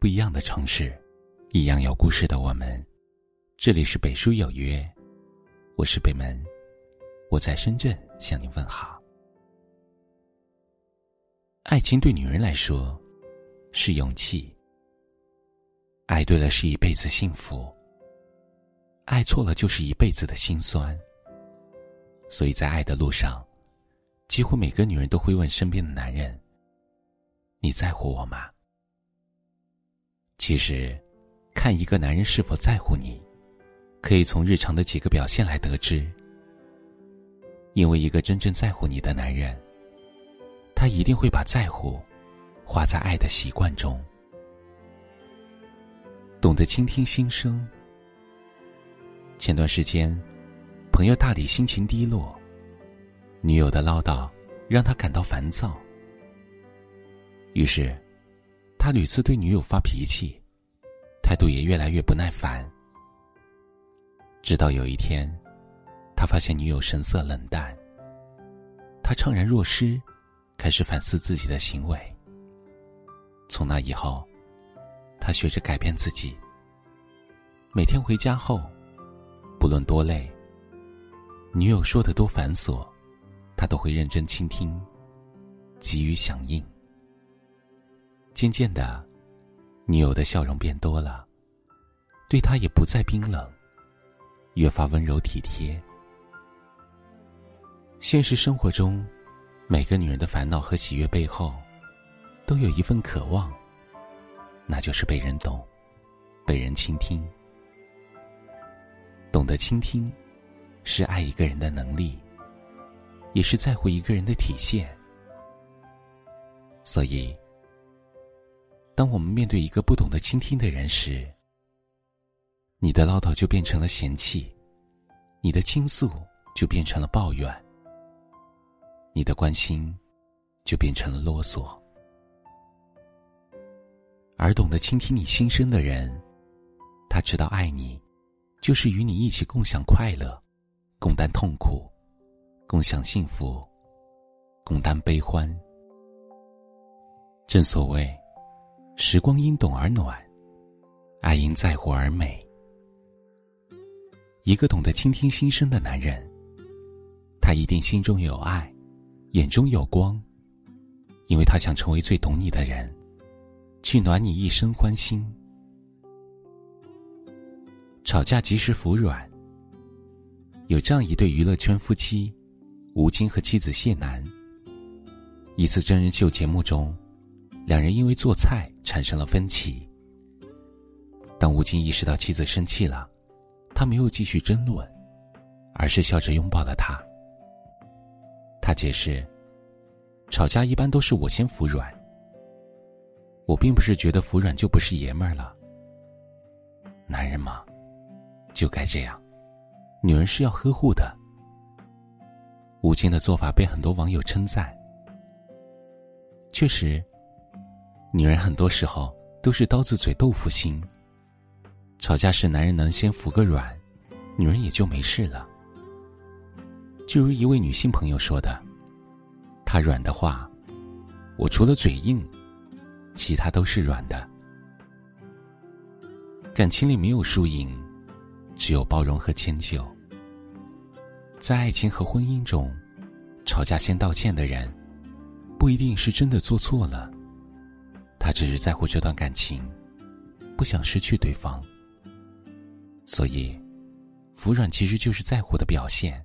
不一样的城市，一样有故事的我们。这里是北书有约，我是北门，我在深圳向您问好。爱情对女人来说是勇气，爱对了是一辈子幸福，爱错了就是一辈子的心酸。所以在爱的路上，几乎每个女人都会问身边的男人：“你在乎我吗？”其实，看一个男人是否在乎你，可以从日常的几个表现来得知。因为一个真正在乎你的男人，他一定会把在乎花在爱的习惯中，懂得倾听心声。前段时间，朋友大理心情低落，女友的唠叨让他感到烦躁，于是。他屡次对女友发脾气，态度也越来越不耐烦。直到有一天，他发现女友神色冷淡，他怅然若失，开始反思自己的行为。从那以后，他学着改变自己。每天回家后，不论多累，女友说的多繁琐，他都会认真倾听，给予响应。渐渐的，女友的笑容变多了，对他也不再冰冷，越发温柔体贴。现实生活中，每个女人的烦恼和喜悦背后，都有一份渴望，那就是被人懂，被人倾听。懂得倾听，是爱一个人的能力，也是在乎一个人的体现。所以。当我们面对一个不懂得倾听的人时，你的唠叨就变成了嫌弃，你的倾诉就变成了抱怨，你的关心就变成了啰嗦。而懂得倾听你心声的人，他知道爱你，就是与你一起共享快乐，共担痛苦，共享幸福，共担悲欢。正所谓。时光因懂而暖，爱因在乎而美。一个懂得倾听心声的男人，他一定心中有爱，眼中有光，因为他想成为最懂你的人，去暖你一生欢心。吵架及时服软。有这样一对娱乐圈夫妻，吴京和妻子谢楠。一次真人秀节目中。两人因为做菜产生了分歧。当吴京意识到妻子生气了，他没有继续争论，而是笑着拥抱了她。他解释：“吵架一般都是我先服软。我并不是觉得服软就不是爷们儿了。男人嘛，就该这样，女人是要呵护的。”吴京的做法被很多网友称赞。确实。女人很多时候都是刀子嘴豆腐心。吵架时，男人能先服个软，女人也就没事了。就如一位女性朋友说的：“她软的话，我除了嘴硬，其他都是软的。”感情里没有输赢，只有包容和迁就。在爱情和婚姻中，吵架先道歉的人，不一定是真的做错了。他只是在乎这段感情，不想失去对方。所以，服软其实就是在乎的表现。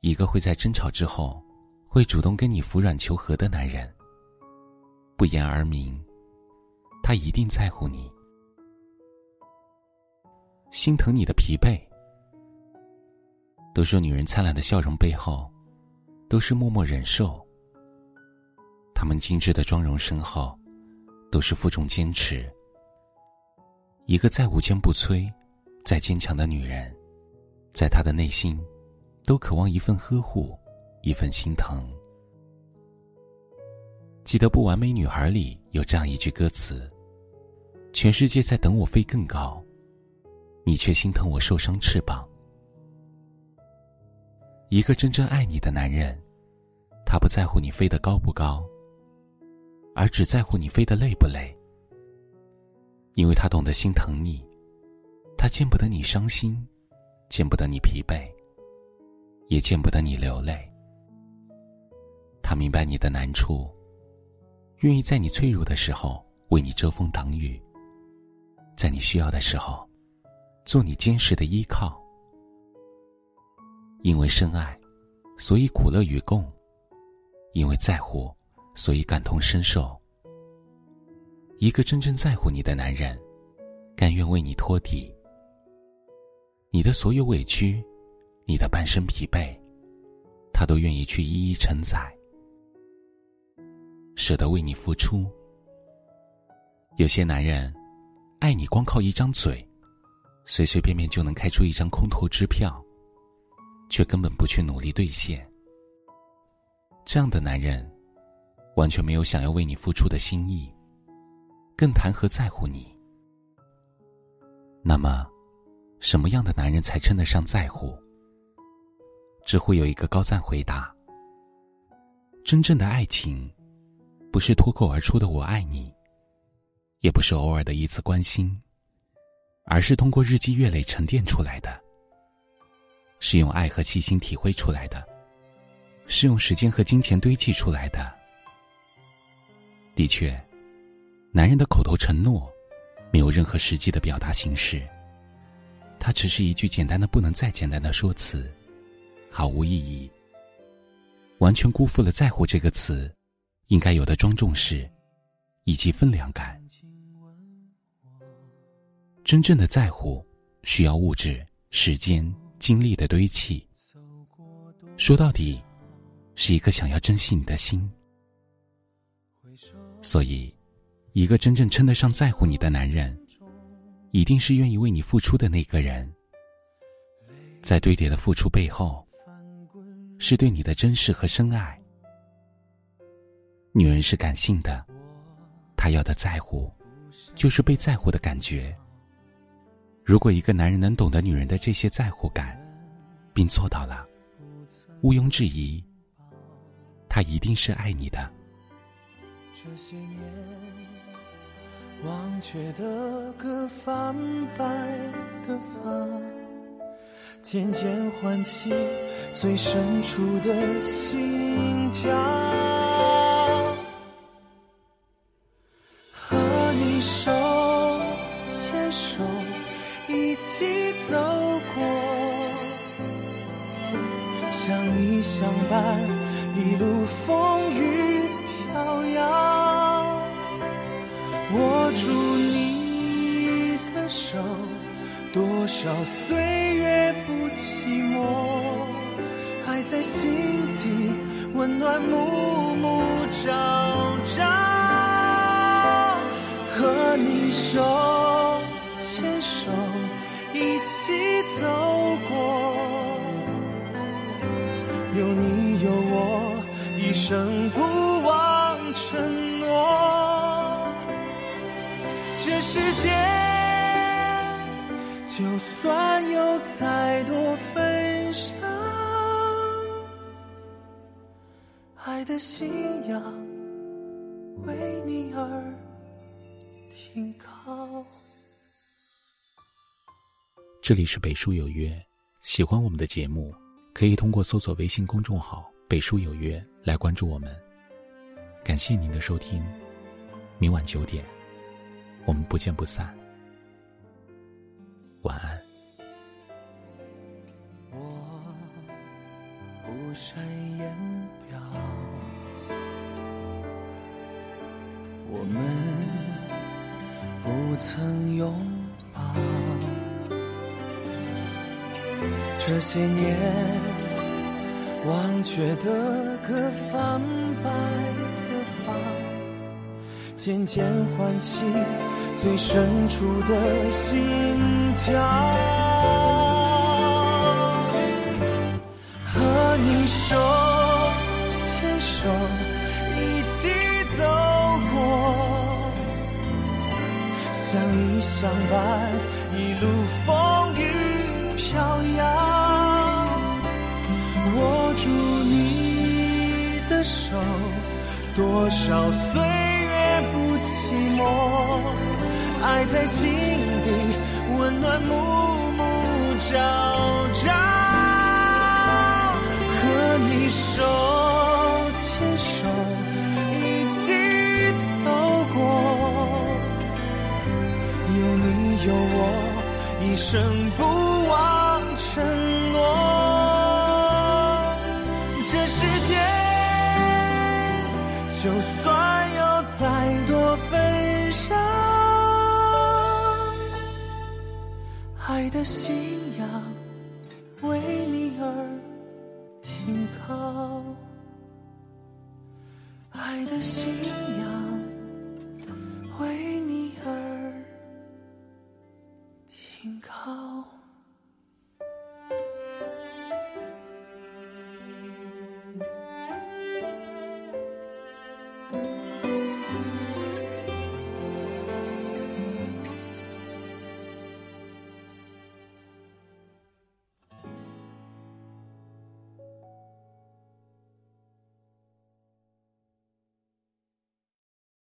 一个会在争吵之后，会主动跟你服软求和的男人，不言而明，他一定在乎你，心疼你的疲惫。都说女人灿烂的笑容背后，都是默默忍受。她们精致的妆容身后。都是负重坚持。一个再无坚不摧、再坚强的女人，在她的内心，都渴望一份呵护，一份心疼。记得《不完美女孩》里有这样一句歌词：“全世界在等我飞更高，你却心疼我受伤翅膀。”一个真正爱你的男人，他不在乎你飞得高不高。而只在乎你飞得累不累，因为他懂得心疼你，他见不得你伤心，见不得你疲惫，也见不得你流泪。他明白你的难处，愿意在你脆弱的时候为你遮风挡雨，在你需要的时候，做你坚实的依靠。因为深爱，所以苦乐与共；因为在乎，所以感同身受。一个真正在乎你的男人，甘愿为你托底。你的所有委屈，你的半生疲惫，他都愿意去一一承载，舍得为你付出。有些男人，爱你光靠一张嘴，随随便便就能开出一张空头支票，却根本不去努力兑现。这样的男人，完全没有想要为你付出的心意。更谈何在乎你？那么，什么样的男人才称得上在乎？只会有一个高赞回答：真正的爱情，不是脱口而出的“我爱你”，也不是偶尔的一次关心，而是通过日积月累沉淀出来的，是用爱和细心体会出来的，是用时间和金钱堆砌出来的。的确。男人的口头承诺，没有任何实际的表达形式。它只是一句简单的不能再简单的说辞，毫无意义，完全辜负了“在乎”这个词应该有的庄重式以及分量感。真正的在乎，需要物质、时间、精力的堆砌。说到底，是一个想要珍惜你的心。所以。一个真正称得上在乎你的男人，一定是愿意为你付出的那个人。在堆叠的付出背后，是对你的珍视和深爱。女人是感性的，她要的在乎，就是被在乎的感觉。如果一个男人能懂得女人的这些在乎感，并做到了，毋庸置疑，他一定是爱你的。这些年。忘却的歌，泛白的发，渐渐唤起最深处的心跳。和你手牵手，一起走过，相依相伴，一路风雨飘摇。住你的手，多少岁月不寂寞，爱在心底温暖，暮暮朝朝。和你手牵手，一起走过，有你有我，一生不忘世界，就算有再多纷扰，爱的信仰为你而停靠。这里是北书有约，喜欢我们的节目，可以通过搜索微信公众号“北书有约”来关注我们。感谢您的收听，明晚九点。我们不见不散，晚安。我不善言表，我们不曾拥抱。这些年忘却的歌，泛白的发，渐渐唤起。最深处的心跳，和你手牵手，一起走过，相依相伴，一路风雨飘摇，握住你的手，多少岁月不寂寞。爱在心底，温暖暮暮朝朝。和你手的信仰为你而停靠爱的信仰为你而停靠。